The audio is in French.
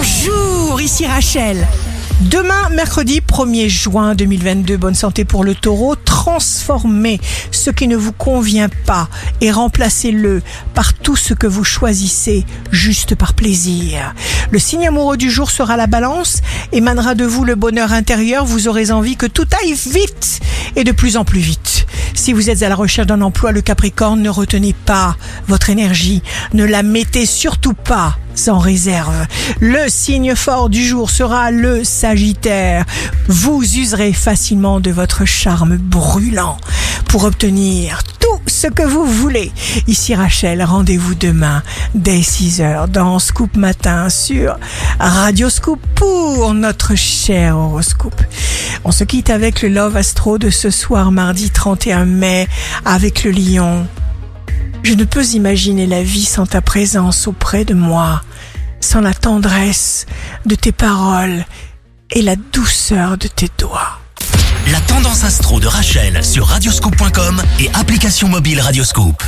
Bonjour, ici Rachel. Demain, mercredi 1er juin 2022, bonne santé pour le taureau. Transformez ce qui ne vous convient pas et remplacez-le par tout ce que vous choisissez juste par plaisir. Le signe amoureux du jour sera la balance, émanera de vous le bonheur intérieur, vous aurez envie que tout aille vite et de plus en plus vite. Si vous êtes à la recherche d'un emploi, le Capricorne, ne retenez pas votre énergie, ne la mettez surtout pas en réserve. Le signe fort du jour sera le Sagittaire. Vous userez facilement de votre charme brûlant pour obtenir tout ce que vous voulez. Ici Rachel, rendez-vous demain dès 6h dans Scoop Matin sur Radio Scoop pour notre cher horoscope. On se quitte avec le Love Astro de ce soir mardi 31 mai avec le lion. Je ne peux imaginer la vie sans ta présence auprès de moi, sans la tendresse de tes paroles et la douceur de tes doigts. La tendance astro de Rachel sur radioscope.com et application mobile Radioscope.